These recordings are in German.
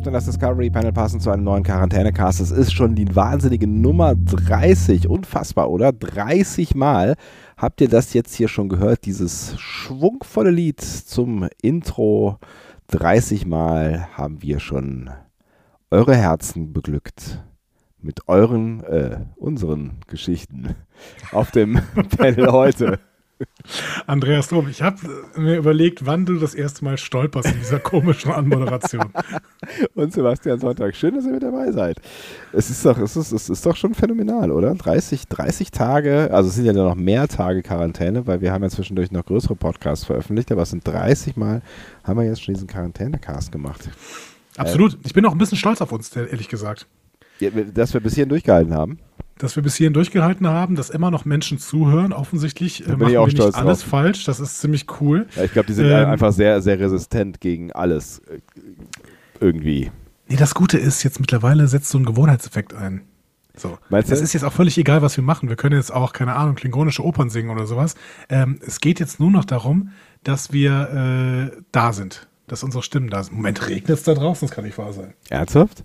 Oft in das Discovery Panel passen zu einem neuen Quarantänecast. Es ist schon die wahnsinnige Nummer 30. Unfassbar, oder? 30 Mal habt ihr das jetzt hier schon gehört, dieses schwungvolle Lied zum Intro. 30 Mal haben wir schon eure Herzen beglückt mit euren, äh, unseren Geschichten auf dem Panel heute. Andreas Drum, ich habe mir überlegt, wann du das erste Mal stolperst in dieser komischen Anmoderation. Und Sebastian Sonntag, schön, dass ihr mit dabei seid. Es ist doch, es ist, es ist doch schon phänomenal, oder? 30, 30 Tage, also es sind ja noch mehr Tage Quarantäne, weil wir haben ja zwischendurch noch größere Podcasts veröffentlicht, aber es sind 30 Mal, haben wir jetzt schon diesen Quarantänecast gemacht. Absolut. Ich bin auch ein bisschen stolz auf uns, ehrlich gesagt. Ja, dass wir bis hierhin durchgehalten haben. Dass wir bis hierhin durchgehalten haben, dass immer noch Menschen zuhören. Offensichtlich äh, machen wir nicht alles drauf. falsch. Das ist ziemlich cool. Ja, ich glaube, die sind Ähm, einfach sehr, sehr resistent gegen alles. äh, Irgendwie. Nee, das Gute ist, jetzt mittlerweile setzt so ein Gewohnheitseffekt ein. So. Meinst du? Es ist jetzt auch völlig egal, was wir machen. Wir können jetzt auch, keine Ahnung, klingonische Opern singen oder sowas. Ähm, es geht jetzt nur noch darum, dass wir äh, da sind. Dass unsere Stimmen da sind. Moment, regnet es da draußen? Das kann nicht wahr sein. Ernsthaft?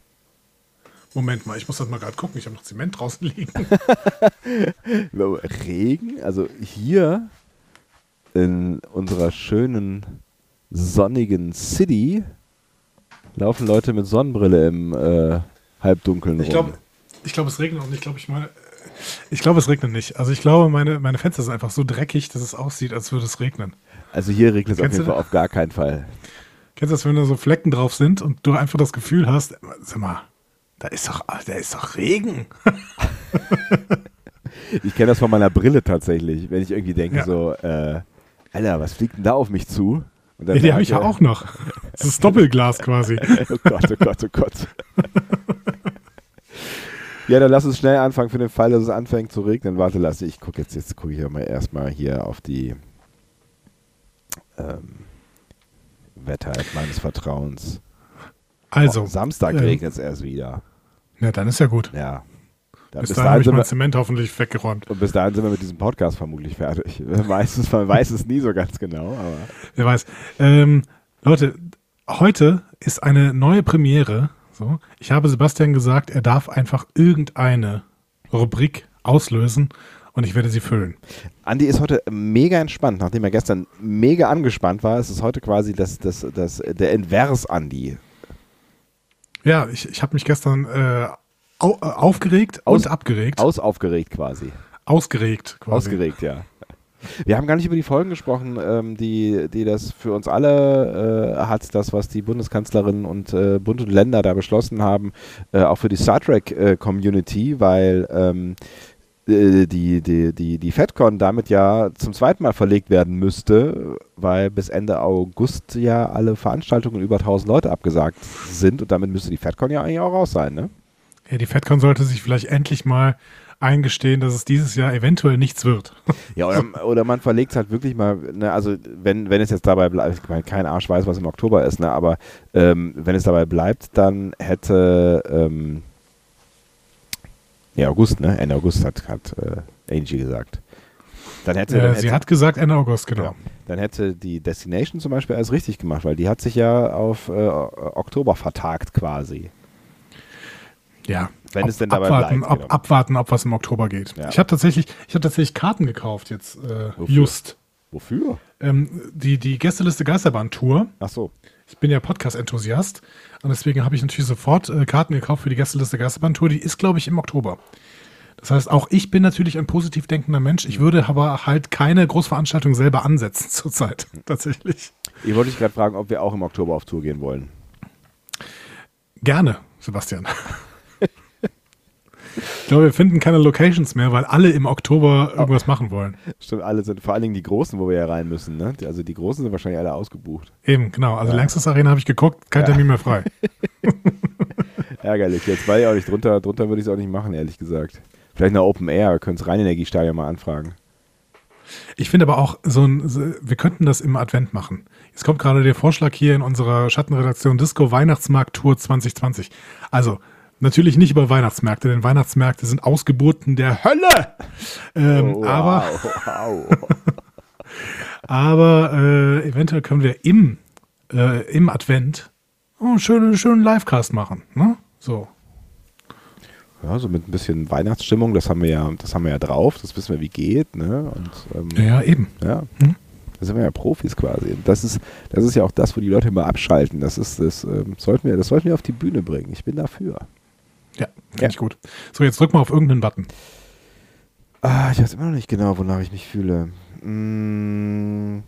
Moment mal, ich muss das mal gerade gucken. Ich habe noch Zement draußen liegen. Regen? Also hier in unserer schönen sonnigen City laufen Leute mit Sonnenbrille im äh, Halbdunkeln Ich rum. glaube, ich glaube, es regnet auch nicht. Ich glaube, ich meine, ich glaube, es regnet nicht. Also ich glaube, meine, meine Fenster sind einfach so dreckig, dass es aussieht, als würde es regnen. also hier regnet es auf jeden Fall auf gar keinen Fall. Kennst du das, wenn da so Flecken drauf sind und du einfach das Gefühl hast, sag mal, da ist doch, da ist doch Regen. Ich kenne das von meiner Brille tatsächlich, wenn ich irgendwie denke Ja. so, äh, Alter, was fliegt denn da auf mich zu? Und Ja, die habe ich ja auch noch. Das ist Doppelglas quasi. Oh Gott, oh Gott, oh Gott. ja, dann lass uns schnell anfangen für den Fall, dass es anfängt zu regnen. Warte, lass ich gucke jetzt, jetzt gucke ich ja mal erstmal hier auf die ähm, Wetter-App meines Vertrauens. Also, Oh, Samstag ähm, regnet es erst wieder. ja, dann ist ja gut. Ja. Da, Bis bis, dahin habe dahin ich sind mein wir, Zement hoffentlich weggeräumt. und bis dahin sind wir mit diesem Podcast vermutlich fertig. Meistens, man weiß es nie so ganz genau, aber Wer weiß. Ähm, Leute, heute ist eine neue Premiere. So. Ich habe Sebastian gesagt, er darf einfach irgendeine Rubrik auslösen und ich werde sie füllen. Andi ist heute mega entspannt, nachdem er gestern mega angespannt war. Es ist heute quasi das, das, das, der Invers-Andi. Ja, ich, ich habe mich gestern äh, au, äh, aufgeregt Aus- und abgeregt. Ausaufgeregt quasi. Ausgeregt quasi. Ausgeregt, ja. Wir haben gar nicht über die Folgen gesprochen, ähm, die, die das für uns alle äh, hat, das, was die Bundeskanzlerin und äh, Bund und Länder da beschlossen haben, äh, auch für die Star Trek äh, Community, weil ähm, äh, die, die, die, die FedCon damit ja zum zweiten Mal verlegt werden müsste, weil bis Ende August ja alle Veranstaltungen über 1000 Leute abgesagt sind und damit müsste die FedCon ja eigentlich auch raus sein, ne? Ja, die FedCon sollte sich vielleicht endlich mal eingestehen, dass es dieses Jahr eventuell nichts wird. Ja, oder, oder man verlegt es halt wirklich mal, ne, also wenn, wenn es jetzt dabei bleibt, ich meine, kein Arsch weiß, was im Oktober ist, ne, aber ähm, wenn es dabei bleibt, dann hätte, ähm, ja, August, ne, Ende August hat, hat äh, Angie gesagt. Dann hätte, dann Äh, hätte, sie hat gesagt Ende August, genau. ja, dann hätte die Destination zum Beispiel alles richtig gemacht, weil die hat sich ja auf äh, Oktober vertagt quasi. Ja. Wenn Ob- es denn dabei abwarten, bleibt, Ob, genau. abwarten, ob was im Oktober geht. Ja. Ich habe tatsächlich, ich habe tatsächlich Karten gekauft jetzt, äh, Wofür? just. Wofür? Ähm, die, die Gästeliste Geisterbahn-Tour. Ach so. Ich bin ja Podcast-Enthusiast und deswegen habe ich natürlich sofort äh, Karten gekauft für die Gästeliste Geisterbahn-Tour. Die ist, glaube ich, im Oktober. Das heißt, auch ich bin natürlich ein positiv denkender Mensch. Ich würde aber halt keine Großveranstaltung selber ansetzen zurzeit. Tatsächlich. Ich wollte dich gerade fragen, ob wir auch im Oktober auf Tour gehen wollen. Gerne, Sebastian. Ich glaube, wir finden keine Locations mehr, weil alle im Oktober irgendwas machen wollen. Stimmt, alle sind, vor allen Dingen die Großen, wo wir ja rein müssen. Ne? Also die Großen sind wahrscheinlich alle ausgebucht. Eben, genau. Also ja. Langstes Arena habe ich geguckt, kein Termin mehr frei. Ärgerlich. Jetzt war ich auch nicht drunter. Drunter würde ich es auch nicht machen, ehrlich gesagt. Vielleicht eine Open Air, können es Rheinenergiestadion mal anfragen. Ich finde aber auch, so ein, wir könnten das im Advent machen. Jetzt kommt gerade der Vorschlag hier in unserer Schattenredaktion Disco Weihnachtsmarkt Tour 2020. Also, natürlich nicht über Weihnachtsmärkte, denn Weihnachtsmärkte sind Ausgeburten der Hölle. Ähm, oh, wow, aber wow. aber äh, eventuell können wir im, äh, im Advent einen schönen, schönen Livecast machen. Ne? So. Ja, so mit ein bisschen Weihnachtsstimmung, das haben wir ja, das haben wir ja drauf, das wissen wir, wie geht, ne? Und, ähm, ja, eben. Ja. Hm? Da sind wir ja Profis quasi. das ist, das ist ja auch das, wo die Leute immer abschalten. Das ist, das ähm, sollten wir, das sollten wir auf die Bühne bringen. Ich bin dafür. Ja, finde ja. ich gut. So, jetzt drück mal auf irgendeinen Button. Ah, ich weiß immer noch nicht genau, wonach ich mich fühle. Hm,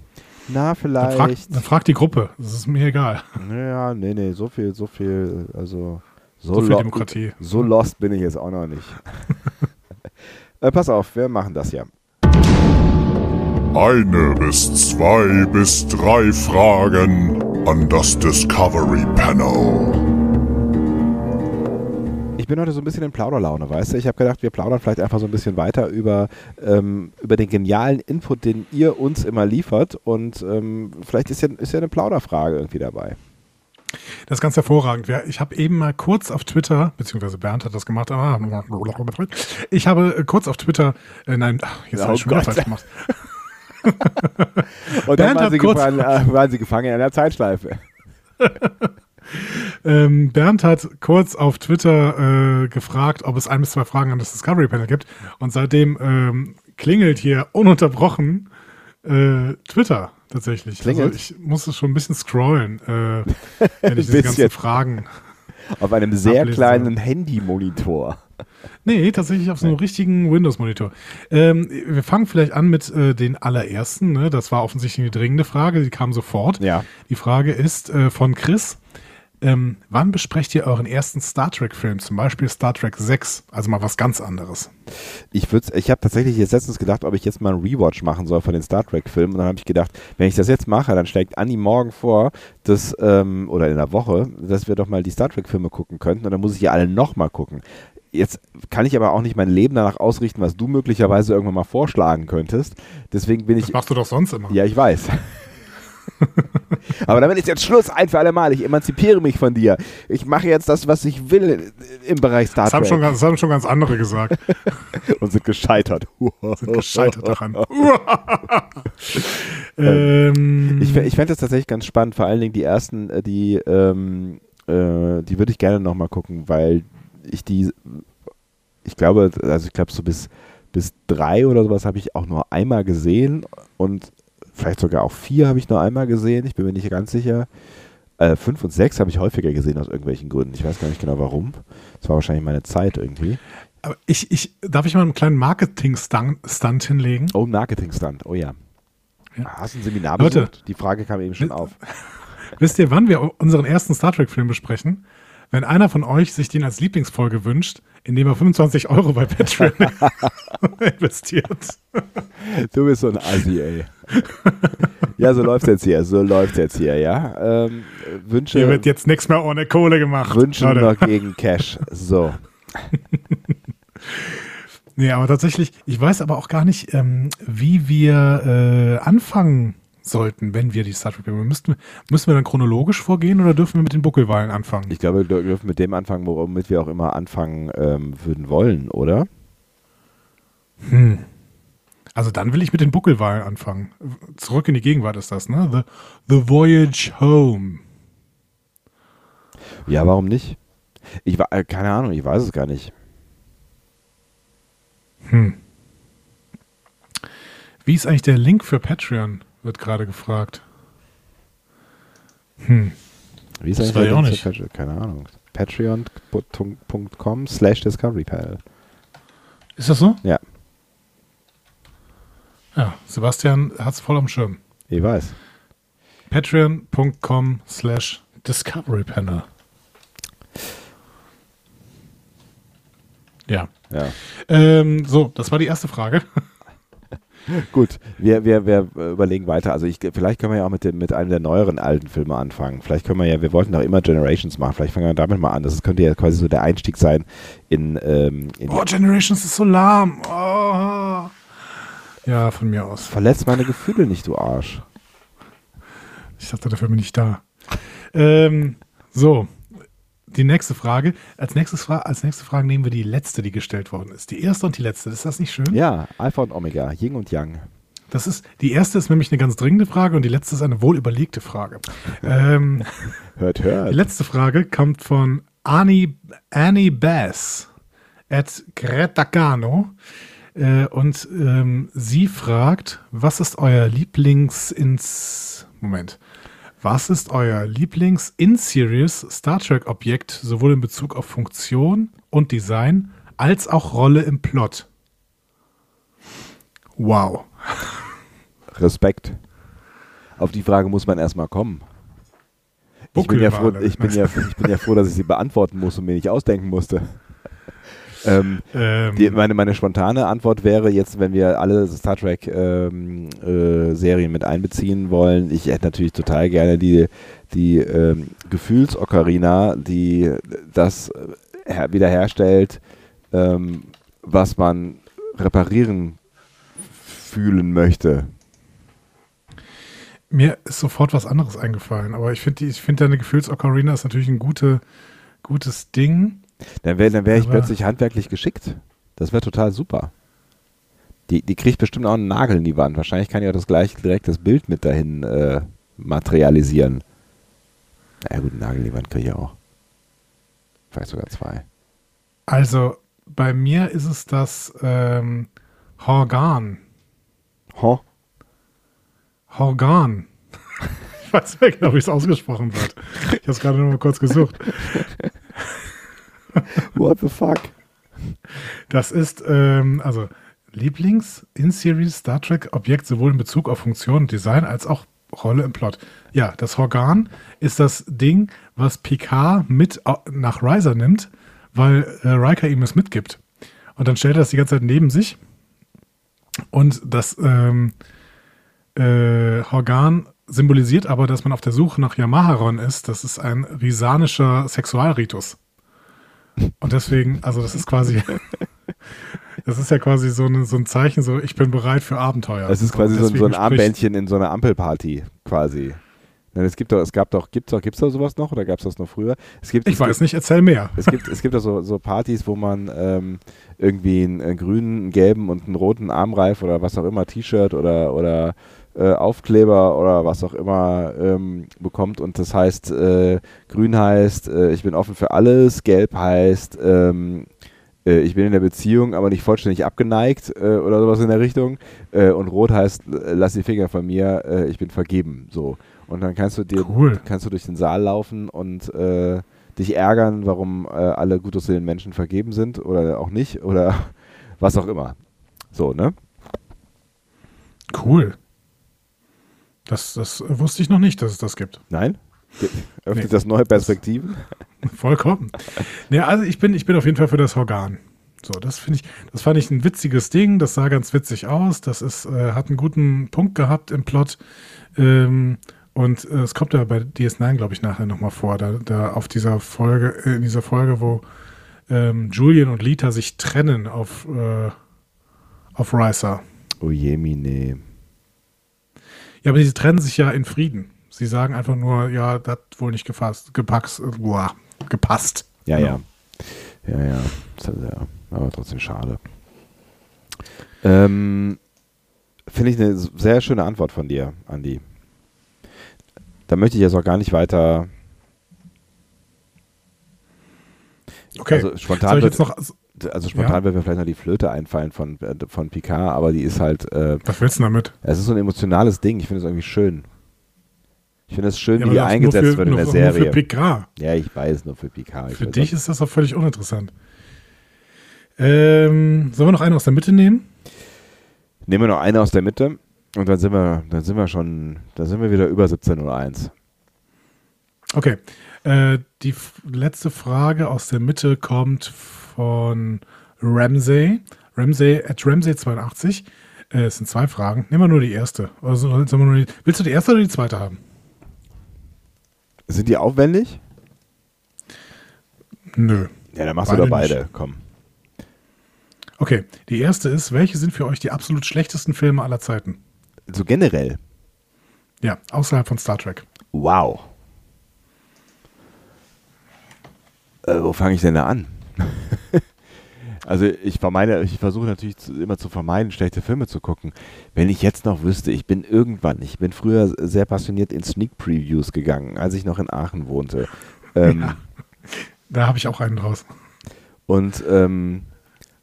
na, vielleicht. Dann frag, dann frag, die Gruppe. Das ist mir egal. Ja, nee, nee, so viel, so viel, also. So, so viel Demokratie. So lost bin ich jetzt auch noch nicht. äh, pass auf, wir machen das ja. Eine bis zwei bis drei Fragen an das Discovery Panel. Ich bin heute so ein bisschen in Plauderlaune, weißt du? Ich habe gedacht, wir plaudern vielleicht einfach so ein bisschen weiter über, ähm, über den genialen Input, den ihr uns immer liefert. Und ähm, vielleicht ist ja, ist ja eine Plauderfrage irgendwie dabei. Das ist ganz hervorragend. Ich habe eben mal kurz auf Twitter, beziehungsweise Bernd hat das gemacht, ah, ich habe kurz auf Twitter, äh, nein, jetzt oh habe ich schon wieder falsch gemacht. Und dann waren sie, gefangen, äh, waren sie gefangen in einer Zeitschleife. ähm, Bernd hat kurz auf Twitter äh, gefragt, ob es ein bis zwei Fragen an das Discovery Panel gibt. Und seitdem ähm, klingelt hier ununterbrochen äh, Twitter tatsächlich. Also ich muss es schon ein bisschen scrollen, äh, wenn ich diese ganzen Fragen. Auf einem sehr kleinen Handy-Monitor. Nee, tatsächlich auf so einem richtigen Windows-Monitor. Ähm, wir fangen vielleicht an mit äh, den allerersten. Ne? Das war offensichtlich eine dringende Frage, die kam sofort. Ja. Die Frage ist äh, von Chris. Ähm, wann besprecht ihr euren ersten Star Trek-Film? Zum Beispiel Star Trek 6, also mal was ganz anderes. Ich, ich habe tatsächlich jetzt letztens gedacht, ob ich jetzt mal einen Rewatch machen soll von den Star Trek-Filmen. Und dann habe ich gedacht, wenn ich das jetzt mache, dann schlägt Anni morgen vor, dass, ähm, oder in der Woche, dass wir doch mal die Star Trek-Filme gucken könnten. Und dann muss ich ja alle nochmal gucken. Jetzt kann ich aber auch nicht mein Leben danach ausrichten, was du möglicherweise irgendwann mal vorschlagen könntest. Deswegen bin ich. Das machst du doch sonst immer. Ja, ich weiß. Aber damit ist jetzt Schluss ein für alle Mal. Ich emanzipiere mich von dir. Ich mache jetzt das, was ich will im Bereich Star Trek. Das haben schon, das haben schon ganz andere gesagt. Und sind gescheitert. sind gescheitert daran. ähm, ich ich fände das tatsächlich ganz spannend. Vor allen Dingen die ersten, äh, die, ähm, äh, die würde ich gerne nochmal gucken, weil ich die, ich glaube, also ich glaube so bis, bis drei oder sowas habe ich auch nur einmal gesehen und vielleicht sogar auch vier habe ich nur einmal gesehen, ich bin mir nicht ganz sicher. Äh, fünf und sechs habe ich häufiger gesehen aus irgendwelchen Gründen. Ich weiß gar nicht genau warum. Das war wahrscheinlich meine Zeit irgendwie. Aber ich, ich, darf ich mal einen kleinen Marketing-Stunt hinlegen? Oh, Marketing-Stunt, oh ja. ja. Hast du ein Seminar besucht? Leute, Die Frage kam eben schon auf. Wisst ihr, wann wir unseren ersten Star Trek-Film besprechen? Wenn einer von euch sich den als Lieblingsfolge wünscht, indem er 25 Euro bei Patreon investiert. Du bist so ein Assi, ey. Ja, so läuft jetzt hier, so läuft jetzt hier, ja. Ähm, Wünsche. Hier wird jetzt nichts mehr ohne Kohle gemacht. Wünsche nur gegen Cash. So. nee, aber tatsächlich, ich weiß aber auch gar nicht, ähm, wie wir äh, anfangen sollten, wenn wir die Star Trek müssten, müssen wir dann chronologisch vorgehen oder dürfen wir mit den Buckelwahlen anfangen? Ich glaube, wir dürfen mit dem anfangen, womit wir auch immer anfangen ähm, würden wollen, oder? Hm. Also dann will ich mit den Buckelwahlen anfangen. Zurück in die Gegenwart ist das, ne? The, the Voyage Home. Ja, warum nicht? Ich war, äh, keine Ahnung, ich weiß es gar nicht. Hm. Wie ist eigentlich der Link für Patreon? Wird gerade gefragt. Hm. Wie ist das eigentlich auch nicht. Patreon? Keine Ahnung. Patreon.com slash Discovery Panel. Ist das so? Ja. Ja, Sebastian hat es voll am Schirm. Ich weiß. Patreon.com slash Discovery Panel. Ja. Ja. Ähm, so, das war die erste Frage. Gut, wir, wir, wir überlegen weiter. Also ich, vielleicht können wir ja auch mit, dem, mit einem der neueren alten Filme anfangen. Vielleicht können wir ja, wir wollten doch immer Generations machen. Vielleicht fangen wir damit mal an. Das könnte ja quasi so der Einstieg sein in, ähm, in Oh, Generations ist so lahm. Oh. Ja, von mir aus. Verletz meine Gefühle nicht, du Arsch. Ich dachte, dafür bin ich da. Ähm, so, die nächste Frage. Als, nächstes Fra als nächste Frage nehmen wir die letzte, die gestellt worden ist. Die erste und die letzte. Ist das nicht schön? Ja, Alpha und Omega, Yin und Yang. Das ist, die erste ist nämlich eine ganz dringende Frage und die letzte ist eine wohl überlegte Frage. ähm, Hört, die hört. letzte Frage kommt von Annie, Annie Bass at Gretacano. Äh, und ähm, sie fragt, was ist euer Lieblings ins Moment. Was ist euer Lieblings-In-Series Star Trek-Objekt, sowohl in Bezug auf Funktion und Design, als auch Rolle im Plot? Wow. Respekt. Auf die Frage muss man erstmal kommen. Ich bin, ja froh, ich, bin ja, ich bin ja froh, dass ich sie beantworten muss und mir nicht ausdenken musste. ähm, Ähm, die, meine, meine spontane Antwort wäre jetzt, wenn wir alle Star Trek ähm, äh, Serien mit einbeziehen wollen, ich hätte natürlich total gerne die, die ähm, Gefühlsocarina, die das äh, her wiederherstellt, ähm, was man reparieren fühlen möchte. Mir ist sofort was anderes eingefallen, aber ich finde, ich finde deine Gefühlsocarina ist natürlich ein gute, gutes Ding. Dann wäre dann wär ich Aber- plötzlich handwerklich geschickt. Das wäre total super. Die, die kriegt bestimmt auch einen Nagel in die Wand. Wahrscheinlich kann ja das gleich direkt das Bild mit dahin äh, materialisieren. Na ja, gut, einen Nagel in die Wand kriege ich auch. Vielleicht sogar zwei. Also bei mir ist es das ähm, Horgan. Ho? Horgan. Ich weiß nicht genau, wie es ausgesprochen wird. Ich habe es gerade noch mal kurz gesucht. What the fuck? Das ist ähm, also Lieblings-In-Series Star Trek Objekt sowohl in Bezug auf Funktion und Design als auch Rolle im Plot. Ja, das Horgan ist das Ding, was Picard mit au- nach Riser nimmt, weil äh, Riker ihm es mitgibt. Und dann stellt er das die ganze Zeit neben sich. Und das ähm, äh, Horgan symbolisiert aber, dass man auf der Suche nach Yamaharon ist. Das ist ein risanischer Sexualritus. Und deswegen, also das ist quasi, das ist ja quasi so, eine, so ein Zeichen, so ich bin bereit für Abenteuer. Es ist quasi so, ein- so ein Armbändchen in so einer Ampelparty quasi. Es gibt doch, es gab doch, gibt's doch, gibt's da sowas noch oder gab es das noch früher? Es gibt, Ich es weiß gibt, nicht, erzähl mehr. Es gibt, es gibt auch so, so Partys, wo man ähm, irgendwie einen, einen grünen, einen gelben und einen roten Armreif oder was auch immer, T-Shirt oder, oder äh, Aufkleber oder was auch immer ähm, bekommt. Und das heißt, äh, grün heißt, äh, ich bin offen für alles, gelb heißt, ähm, äh, ich bin in der Beziehung, aber nicht vollständig abgeneigt äh, oder sowas in der Richtung. Äh, und rot heißt, lass die Finger von mir, ich bin vergeben. So. Und dann kannst du dir Cool. kannst du durch den Saal laufen und dich ärgern, warum alle gut aussehenden Menschen vergeben sind oder auch nicht oder was auch immer. So, ne? Cool. Das, das wusste ich noch nicht, dass es das gibt. Nein? Öffnet Nee. das neue Perspektiven? Vollkommen. Ja, also ich bin, ich bin auf jeden Fall für das Organ. So, das finde ich, das fand ich ein witziges Ding, das sah ganz witzig aus, das ist, äh, hat einen guten Punkt gehabt im Plot. Ähm, und äh, es kommt ja bei DS9, glaube ich, nachher nochmal vor, da, da auf dieser Folge, äh, in dieser Folge, wo ähm, Julian und Lita sich trennen auf, äh, auf Ricer. Oh je, Mine. Ja, aber sie trennen sich ja in Frieden. Sie sagen einfach nur, ja, das hat wohl nicht gefasst, gepackt, äh, boah, gepasst. Ja, ja. Ja, ja. Ja. Aber trotzdem schade. Ähm, Finde ich eine sehr schöne Antwort von dir, Andi. Da möchte ich jetzt auch gar nicht weiter. Okay. Also Soll spontan ich wird, jetzt noch, also spontan Ja. wird mir vielleicht noch die Flöte einfallen von, äh, von Picard, aber die ist halt, äh, was willst du damit? es ist so ein emotionales Ding. Ich finde es irgendwie schön. Ich finde es schön, Ja, wie die das eingesetzt nur für, wird in nur, der Nur Serie. für Picard. ja, ich weiß, nur für Picard. Ich Für dich auch- ist das doch völlig uninteressant. Ähm, sollen wir noch einen aus der Mitte nehmen? Nehmen wir noch eine aus der Mitte und dann sind wir, dann sind wir schon, dann sind wir wieder über 17.01. Okay. Äh, die letzte Frage aus der Mitte kommt von Ramsey. Ramsey at Ramsey82. Äh, es sind zwei Fragen. Nehmen wir nur die erste. Also, nur die, willst du die erste oder die zweite haben? Sind die aufwendig? Nö. Ja, dann machst Beide du doch beide. nicht. Komm. Okay, die erste ist, welche sind für euch die absolut schlechtesten Filme aller Zeiten? So generell. Ja, außerhalb von Star Trek. Wow. Äh, wo fange ich denn da an? Also ich vermeide, ich versuche natürlich zu, immer zu vermeiden, schlechte Filme zu gucken. Wenn ich jetzt noch wüsste, ich bin irgendwann, ich bin früher sehr passioniert in Sneak Previews gegangen, als ich noch in Aachen wohnte. Ähm, Ja. Da habe ich auch einen draus. Und ähm,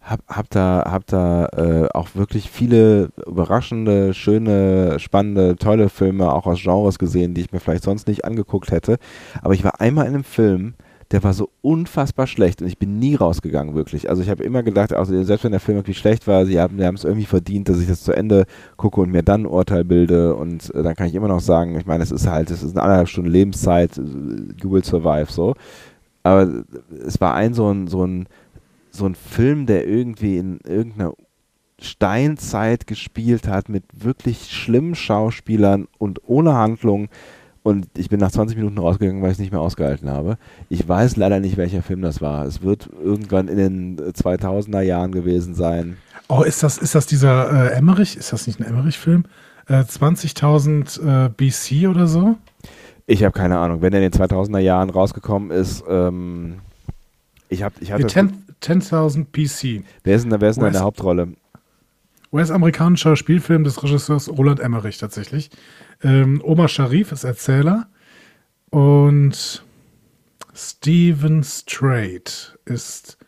hab, hab da, hab da äh, auch wirklich viele überraschende, schöne, spannende, tolle Filme auch aus Genres gesehen, die ich mir vielleicht sonst nicht angeguckt hätte. Aber ich war einmal in einem Film, der war so unfassbar schlecht und ich bin nie rausgegangen, wirklich. Also ich habe immer gedacht, also selbst wenn der Film wirklich schlecht war, sie haben sie haben es irgendwie verdient, dass ich das zu Ende gucke und mir dann ein Urteil bilde und äh, dann kann ich immer noch sagen, ich meine, es ist halt, es ist eine anderthalb Stunden Lebenszeit, äh, you will survive, so. Aber es war ein so ein, so ein, so ein Film, der irgendwie in irgendeiner Steinzeit gespielt hat mit wirklich schlimmen Schauspielern und ohne Handlung. Und ich bin nach 20 Minuten rausgegangen, weil ich es nicht mehr ausgehalten habe. Ich weiß leider nicht, welcher Film das war. Es wird irgendwann in den 2000er Jahren gewesen sein. Oh, ist das, ist das dieser äh, Emmerich? Ist das nicht ein Emmerich-Film? Äh, 20.000 äh, BC oder so? Ich habe keine Ahnung. Wenn er in den 2000er Jahren rausgekommen ist, ähm, ich, hab, ich hatte. 10 10.000 BC. wer ist denn, wer ist denn in der. Hauptrolle? US-amerikanischer Spielfilm des Regisseurs Roland Emmerich tatsächlich. Ähm, Omar Sharif ist Erzähler und Stephen Strait ist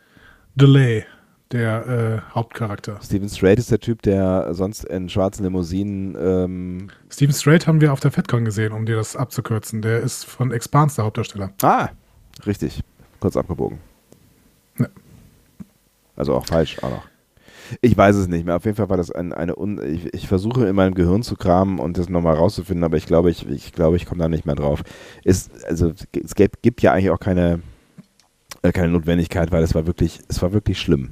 Delay, der äh, Hauptcharakter. Steven Strait ist der Typ, der sonst in schwarzen Limousinen. Ähm, Stephen Strait haben wir auf der FedCon gesehen, um dir das abzukürzen. Der ist von Expanse der Hauptdarsteller. ah, richtig. Kurz abgebogen. Ja. Also auch falsch, auch noch. Ich weiß es nicht mehr. Auf jeden Fall war das ein, eine. Un ich, ich versuche in meinem Gehirn zu kramen und das nochmal rauszufinden, aber ich glaube, ich, ich glaube, ich komme da nicht mehr drauf. Ist, also es gibt, gibt ja eigentlich auch keine, äh, keine Notwendigkeit, weil es war wirklich, es war wirklich schlimm.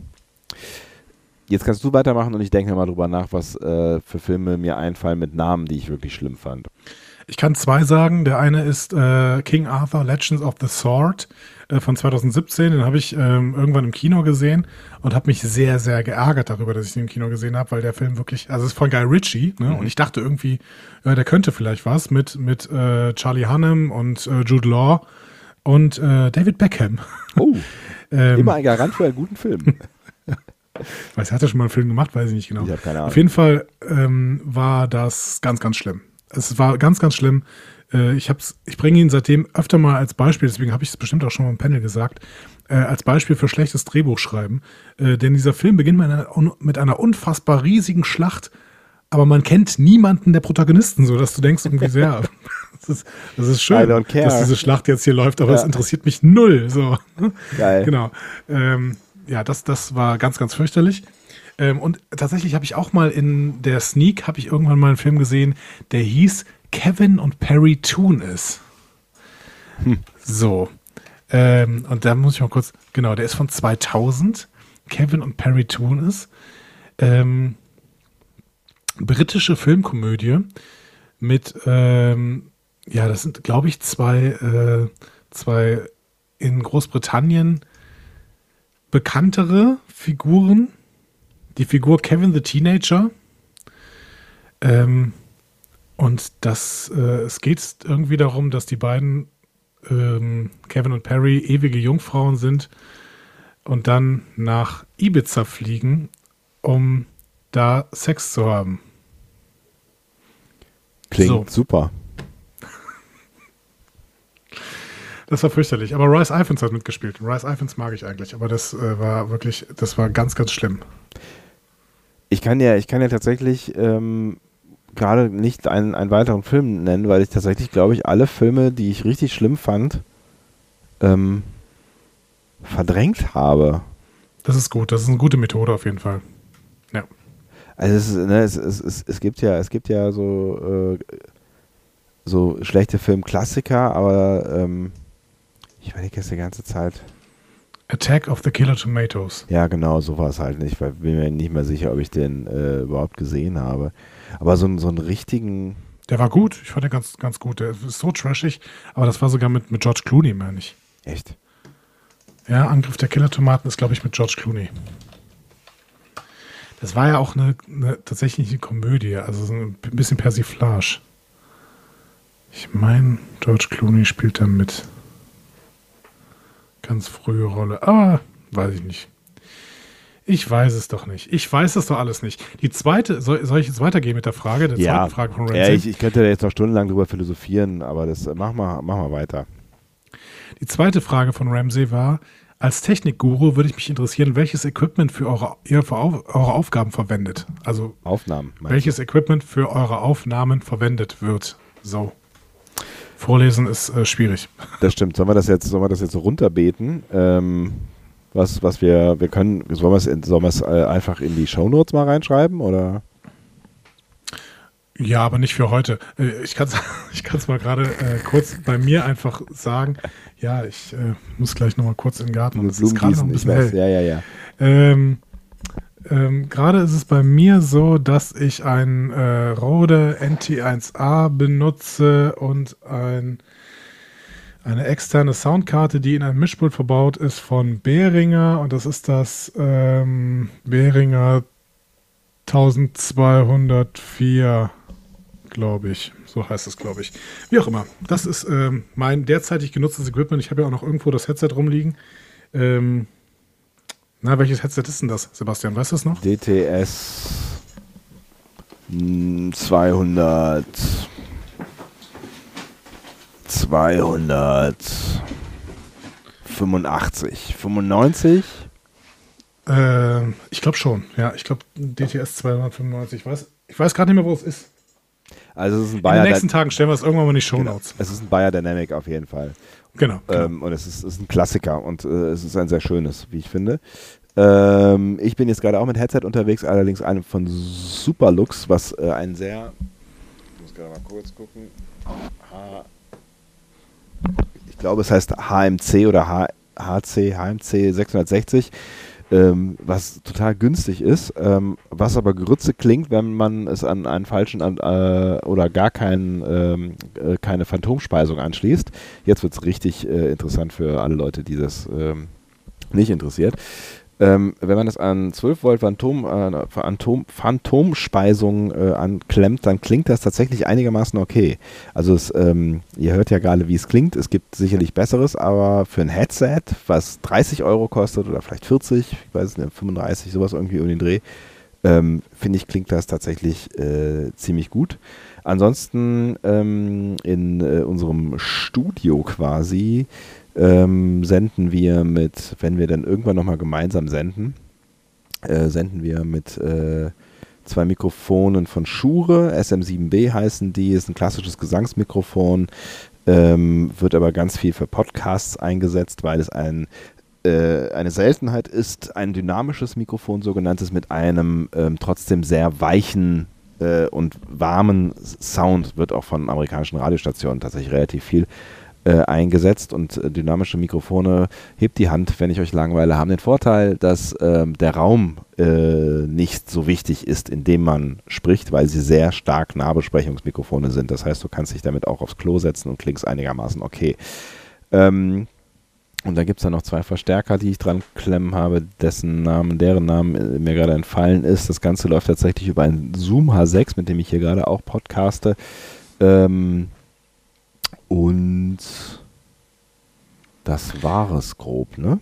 Jetzt kannst du weitermachen und ich denke mal drüber nach, was äh, für Filme mir einfallen mit Namen, die ich wirklich schlimm fand. Ich kann zwei sagen. Der eine ist äh, King Arthur Legends of the Sword äh, von 2017. Den habe ich ähm, irgendwann im Kino gesehen und habe mich sehr, sehr geärgert darüber, dass ich den im Kino gesehen habe, weil der Film wirklich, also es ist von Guy Ritchie, ne? Und ich dachte irgendwie, ja, der könnte vielleicht was mit, mit äh, Charlie Hunnam und äh, Jude Law und äh, David Beckham. Oh, Ähm, immer ein Garant für einen guten Film. Weiß, hat er schon mal einen Film gemacht? Weiß ich nicht genau. Ich habe keine Ahnung. Auf jeden Fall ähm, war das ganz, ganz schlimm. Es war ganz, ganz schlimm. Äh, ich hab's, ich bringe ihn seitdem öfter mal als Beispiel, deswegen habe ich es bestimmt auch schon mal im Panel gesagt, äh, als Beispiel für schlechtes Drehbuchschreiben. Äh, denn dieser Film beginnt mit einer, mit einer unfassbar riesigen Schlacht, aber man kennt niemanden der Protagonisten, so dass du denkst irgendwie sehr. Das ist, das ist schön, dass diese Schlacht jetzt hier läuft, aber Ja. es interessiert mich null. So. Geil. Genau. Ähm, ja, das, das war ganz, ganz fürchterlich. Ähm, und tatsächlich habe ich auch mal in der Sneak, habe ich irgendwann mal einen Film gesehen, der hieß Kevin und Perry Toon ist. So. Ähm, und da muss ich mal kurz, genau, der ist von 2000. Kevin und Perry Toon ist. Ähm, britische Filmkomödie mit, ähm, ja, das sind, glaube ich, zwei, äh, zwei in Großbritannien bekanntere Figuren. Die Figur Kevin the Teenager. Ähm, und das, äh, es geht irgendwie darum, dass die beiden, ähm, Kevin und Perry, ewige Jungfrauen sind und dann nach Ibiza fliegen, um da Sex zu haben. Klingt So. super. Das war fürchterlich. Aber Rice Ifans hat mitgespielt. Rice Ifans mag ich eigentlich, aber das äh, war wirklich, das war ganz, ganz schlimm. Ich kann ja, ich kann ja tatsächlich ähm, gerade nicht einen, einen weiteren Film nennen, weil ich tatsächlich, glaube ich, alle Filme, die ich richtig schlimm fand, ähm, verdrängt habe. Das ist gut. Das ist eine gute Methode auf jeden Fall. Ja. Also es, ne, es, es, es, es gibt ja, es gibt ja so, äh, so schlechte Filmklassiker, aber ähm, ich überlege jetzt die ganze Zeit. Attack of the Killer Tomatoes. Ja, genau, so war es halt nicht, weil ich bin mir nicht mehr sicher, ob ich den äh, überhaupt gesehen habe. Aber so, einen- so einen richtigen, Der war gut. Ich fand den ganz, ganz gut. Der ist so trashig. Aber das war sogar mit, mit George Clooney, meine ich. echt, Ja, Angriff der Killer-Tomaten ist, glaube ich, mit George Clooney. Das war ja auch eine, eine tatsächliche Komödie, also so ein bisschen Persiflage. Ich meine, George Clooney spielt da mit. Ganz frühe Rolle, aber weiß ich nicht. Ich weiß es doch nicht. Ich weiß es doch alles nicht. Die zweite, soll, soll ich jetzt weitergehen mit der Frage? Der ja, zweiten Frage von ja Ramsey? ich, ich könnte da jetzt noch stundenlang drüber philosophieren, aber das äh, mach mal, mach mal weiter. Die zweite Frage von Ramsey war, als Technikguru würde ich mich interessieren, welches Equipment für eure, ihr für auf, eure Aufgaben verwendet. Also Aufnahmen. welches Equipment für eure Aufnahmen verwendet wird. So. Vorlesen ist äh, schwierig. Das stimmt. Sollen wir das jetzt, sollen wir das jetzt so runterbeten? Ähm, was, was wir, wir können, sollen wir es, in- sollen wir es äh, einfach in die Shownotes mal reinschreiben oder? Ja, aber nicht für heute. Äh, Ich kann es ich kann's mal gerade äh, kurz bei mir einfach sagen. Ja, ich äh, muss gleich noch mal kurz in den Garten. und Es ist gerade noch ein bisschen weiß. hell. Ja, ja, ja. Ähm, ähm, Gerade ist es bei mir so, dass ich ein äh, Rode NT1A benutze und ein, eine externe Soundkarte, die in einem Mischpult verbaut ist von Behringer und das ist das ähm, Behringer 1204, glaube ich. So heißt es, glaube ich. Wie auch immer. Das ist ähm, mein derzeitig genutztes Equipment. Ich habe ja auch noch irgendwo das Headset rumliegen. Ähm, na, welches Headset ist denn das, Sebastian? Weißt du es noch? DTS mm, 200 285 95 Äh, ich glaube schon. Ja, ich glaube DTS 295. Ich weiß, ich weiß gerade nicht mehr, wo es ist. also es ist ein In den Bayer nächsten Tagen stellen wir es irgendwann mal in die Show genau, Notes. es ist ein Bayer Dynamic auf jeden Fall Genau. genau. ähm, und es ist, ist ein Klassiker und äh, es ist ein sehr schönes wie ich finde ähm, ich bin jetzt gerade auch mit Headset unterwegs allerdings einem von Superlux was äh, ein sehr ich muss gerade mal kurz gucken H ich glaube es heißt HMC oder H HC HMC 660 ähm, was total günstig ist, ähm, was aber Grütze klingt, wenn man es an einen falschen an, äh, oder gar keinen, ähm, äh, keine Phantomspeisung anschließt. Jetzt wird es richtig äh, interessant für alle Leute, die das ähm, nicht interessiert. Ähm, wenn man das an 12 Volt Phantom, äh, Phantom, Phantomspeisung äh, anklemmt, dann klingt das tatsächlich einigermaßen okay. Also es, ähm, ihr hört ja gerade, wie es klingt. Es gibt sicherlich Besseres, aber für ein Headset, was 30 Euro kostet oder vielleicht 40, ich weiß nicht, 35, sowas irgendwie um den Dreh, ähm, finde ich, klingt das tatsächlich äh, ziemlich gut. Ansonsten ähm, in äh, unserem Studio quasi ähm, senden wir mit, wenn wir dann irgendwann nochmal gemeinsam senden, äh, senden wir mit äh, zwei Mikrofonen von Shure, SM7B heißen die, ist ein klassisches Gesangsmikrofon, ähm, wird aber ganz viel für Podcasts eingesetzt, weil es ein äh, eine Seltenheit ist, ein dynamisches Mikrofon, sogenanntes, mit einem ähm, trotzdem sehr weichen äh, und warmen Sound, wird auch von amerikanischen Radiostationen tatsächlich relativ viel äh, eingesetzt und äh, dynamische Mikrofone, hebt die Hand, wenn ich euch langweile, haben den Vorteil, dass ähm, der Raum äh, nicht so wichtig ist, in dem man spricht, weil sie sehr stark Nahbesprechungsmikrofone sind. Das heißt, du kannst dich damit auch aufs Klo setzen und klingst einigermaßen okay. Ähm, und da gibt es dann noch zwei Verstärker, die ich dran klemmen habe, dessen Namen, deren Namen äh, mir gerade entfallen ist. Das Ganze läuft tatsächlich über einen Zoom H6, mit dem ich hier gerade auch podcaste. Ähm, und das war es grob, ne?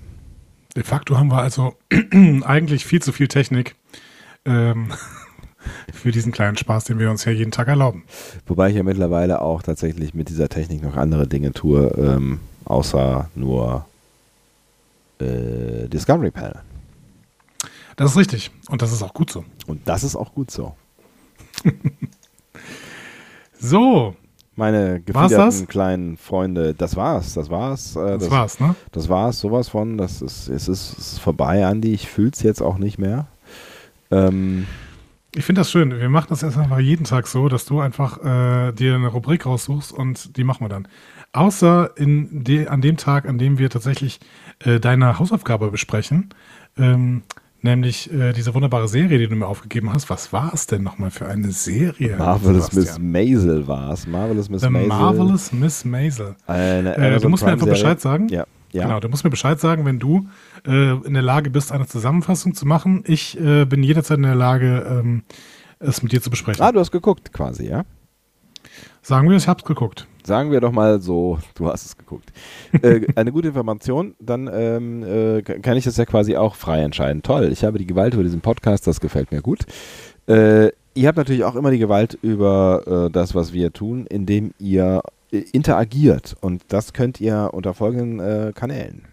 De facto haben wir also eigentlich viel zu viel Technik ähm, für diesen kleinen Spaß, den wir uns ja jeden Tag erlauben. Wobei ich ja mittlerweile auch tatsächlich mit dieser Technik noch andere Dinge tue, ähm, außer nur äh, Discovery Panel. Das ist richtig. Und das ist auch gut so. Und das ist auch gut so. So, Meine gefiederten das? kleinen Freunde, das war's, das war's. Äh, das war's, ne? Das war's, sowas von. Das ist, es ist, es ist vorbei, Andi. Ich fühl's jetzt auch nicht mehr. Ähm, Ich finde das schön. Wir machen das erst einfach jeden Tag so, dass du einfach äh, dir eine Rubrik raussuchst und die machen wir dann. Außer in de, an dem Tag, an dem wir tatsächlich äh, deine Hausaufgabe besprechen, ähm, nämlich äh, diese wunderbare Serie, die du mir aufgegeben hast. Was war es denn nochmal für eine Serie? Marvelous Miss? Maisel war es. Marvelous Miss The Maisel. Marvelous Miss Maisel. Eine Äh, du musst mir einfach Prime-Serie. Bescheid sagen. Ja. ja. Genau, du musst mir Bescheid sagen, wenn du äh, in der Lage bist, eine Zusammenfassung zu machen. Ich äh, bin jederzeit in der Lage, ähm, es mit dir zu besprechen. Ah, du hast geguckt quasi, ja? Sagen wir, ich hab's geguckt. Sagen wir doch mal so, du hast es geguckt. äh, eine gute Information, dann ähm, äh, kann ich das ja quasi auch frei entscheiden. Toll, ich habe die Gewalt über diesen Podcast, das gefällt mir gut. Äh, ihr habt natürlich auch immer die Gewalt über äh, das, was wir tun, indem ihr äh, interagiert. Und das könnt ihr unter folgenden äh, Kanälen.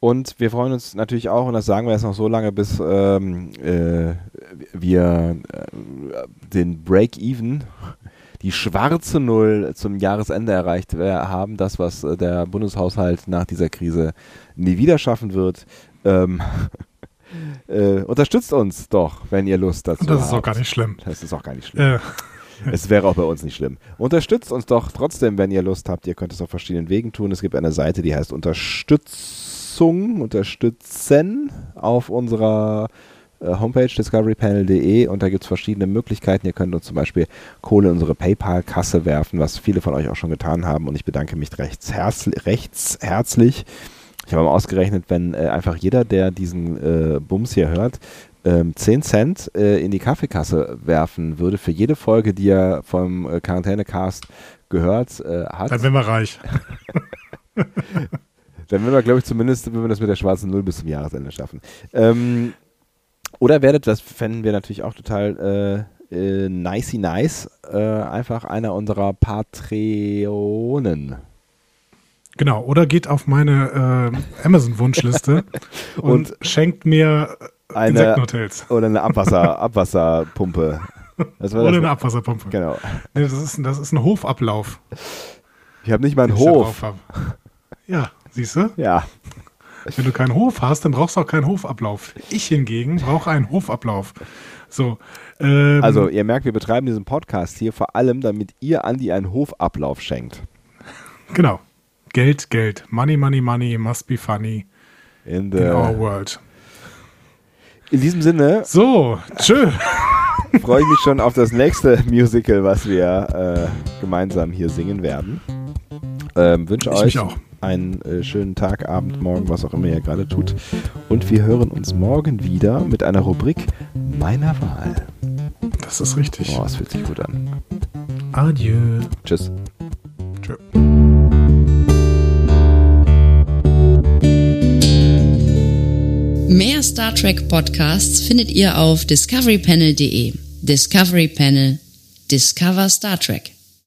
Und wir freuen uns natürlich auch, und das sagen wir jetzt noch so lange, bis ähm, äh, wir äh, den Break-Even, die schwarze Null zum Jahresende erreicht äh, haben, das, was äh, der Bundeshaushalt nach dieser Krise nie wieder schaffen wird. Ähm, äh, unterstützt uns doch, wenn ihr Lust dazu Und das habt. ist auch gar nicht schlimm. Das ist auch gar nicht schlimm. Es wäre auch bei uns nicht schlimm. Unterstützt uns doch trotzdem, wenn ihr Lust habt. Ihr könnt es auf verschiedenen Wegen tun. Es gibt eine Seite, die heißt Unterstützung, unterstützen auf unserer äh, Homepage discoverypanel.de und da gibt es verschiedene Möglichkeiten. Ihr könnt uns zum Beispiel Kohle in unsere PayPal-Kasse werfen, was viele von euch auch schon getan haben und ich bedanke mich recht, herzli recht herzlich. Ich habe mal ausgerechnet, wenn äh, einfach jeder, der diesen äh, Bums hier hört, ähm, 10 Cent äh, in die Kaffeekasse werfen würde für jede Folge, die er vom äh, Quarantänecast gehört äh, hat, dann wären wir reich. dann würden wir, glaube ich, zumindest würden wir das mit der schwarzen Null bis zum Jahresende schaffen. Ähm, oder werdet, das fänden wir natürlich auch total äh, äh, nicey nice, äh, einfach einer unserer Patreonen. Genau, oder geht auf meine äh, Amazon-Wunschliste und, Und schenkt mir äh, Eine, Insektenhotels. oder eine Abwasser, Abwasserpumpe. Oder eine Abwasserpumpe. Genau. Nee, das, ist, ein- das ist ein Hofablauf. Ich habe nicht mal einen Hof. Ja, siehst du? Ja. Wenn du keinen Hof hast, dann brauchst du auch keinen Hofablauf. Ich hingegen brauche einen Hofablauf. So. Ähm, Also, ihr merkt, wir betreiben diesen Podcast hier vor allem, damit ihr Andi einen Hofablauf schenkt. Genau. Geld, Geld. Money, money, money. Must be funny In, the, in our world. in diesem Sinne So, tschö. freue ich mich schon auf das nächste Musical, was wir äh, gemeinsam hier singen werden. Ähm, wünsche euch mich auch. Einen äh, schönen Tag, Abend, Morgen, was auch immer ihr gerade tut. Und wir hören uns morgen wieder mit einer Rubrik meiner Wahl. Das ist richtig. Oh, es fühlt sich gut an. Adieu. Tschüss. Tschö. Mehr Star Trek Podcasts findet ihr auf discoverypanel.de. Discovery Panel. Discover Star Trek.